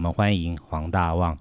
我们欢迎黄大旺。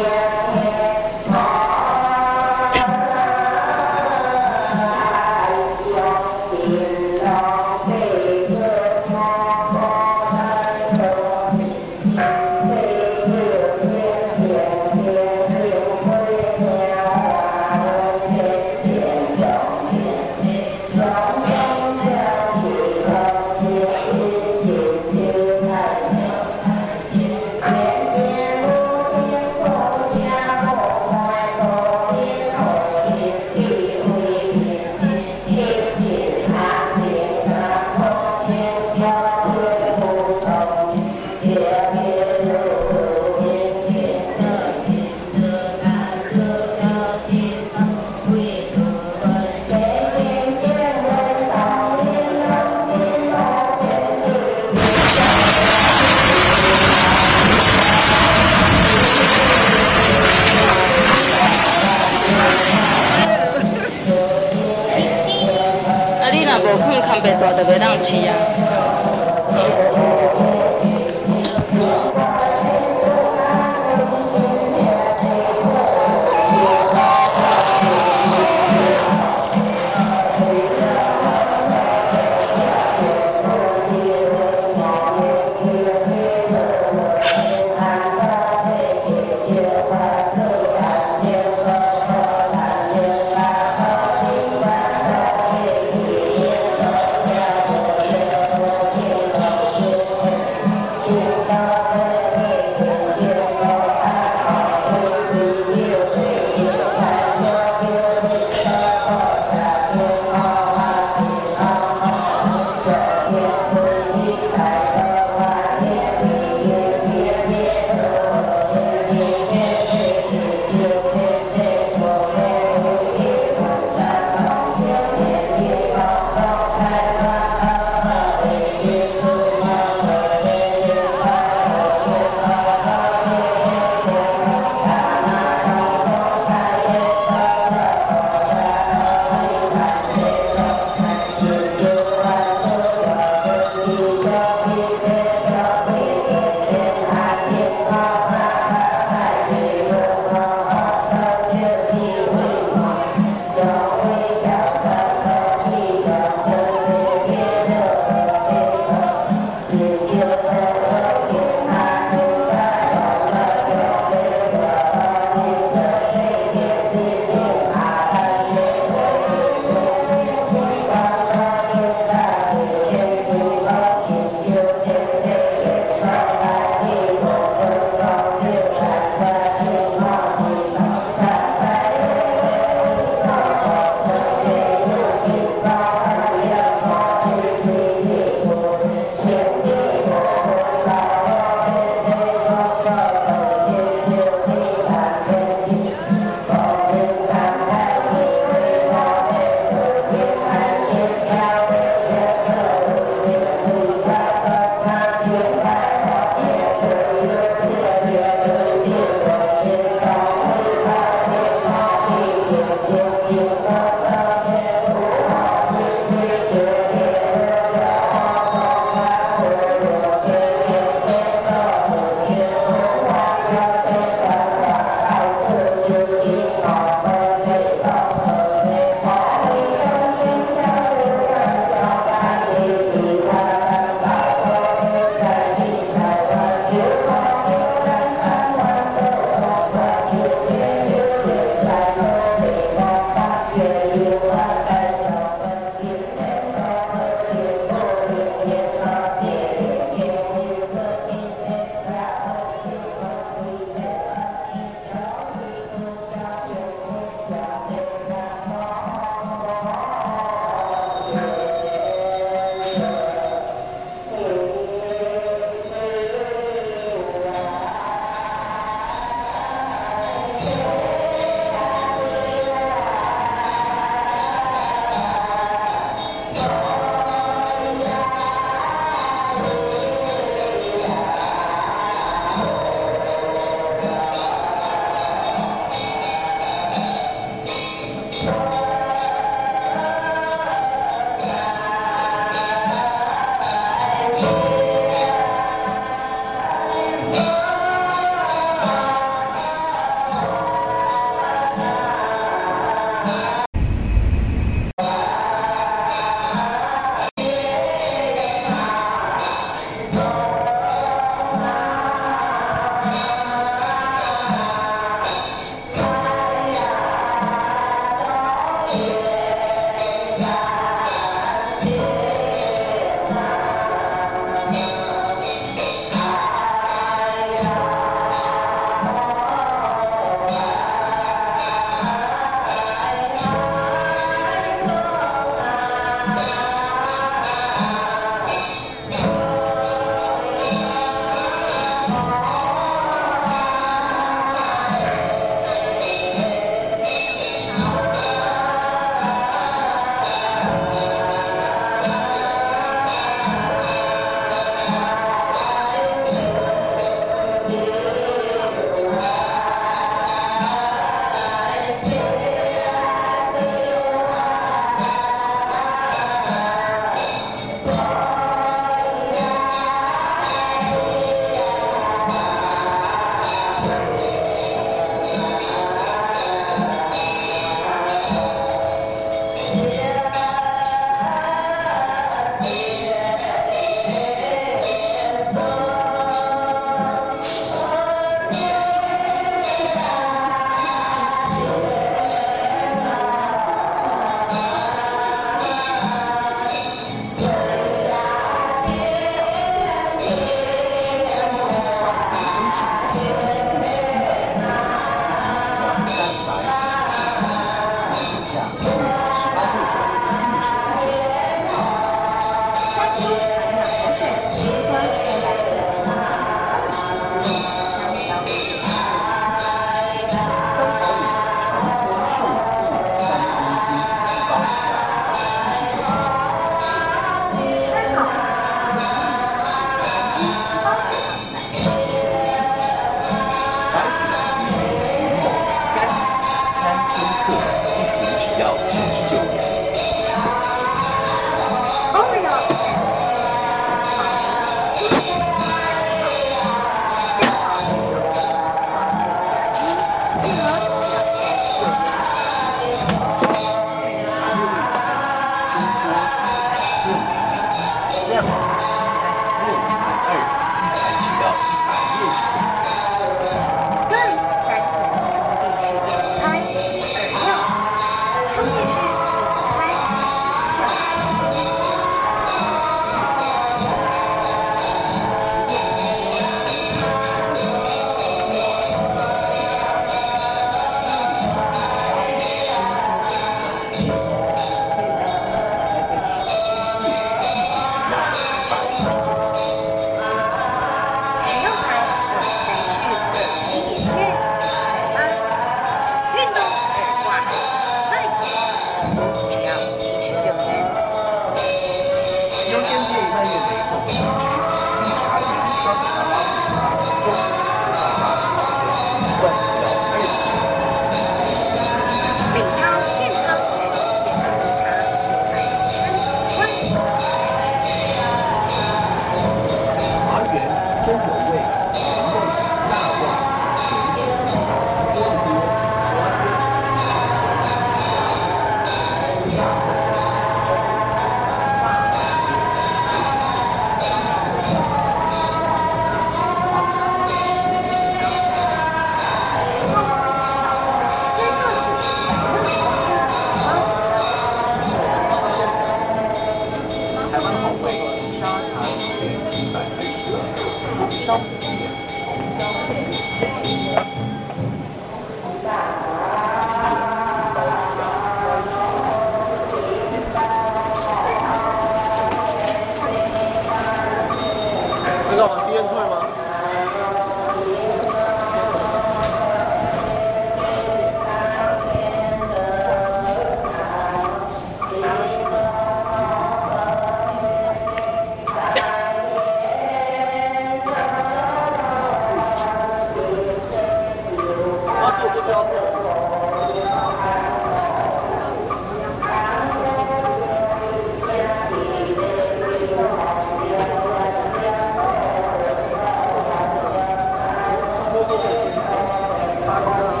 Bye-bye.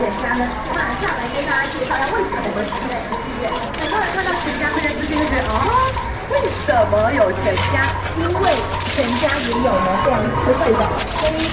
全家呢那上来跟大家介绍一下为什么我们是在这个剧院很多人看到全家这个世界就觉得哦为什么有全家？因为全家也有了这样智慧的公民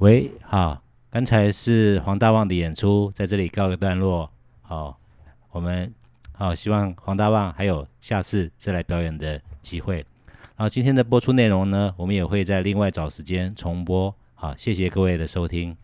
喂，好，刚才是黄大旺的演出，在这里告个段落。好，我们好，希望黄大旺还有下次再来表演的机会。然后今天的播出内容呢，我们也会在另外找时间重播。好，谢谢各位的收听。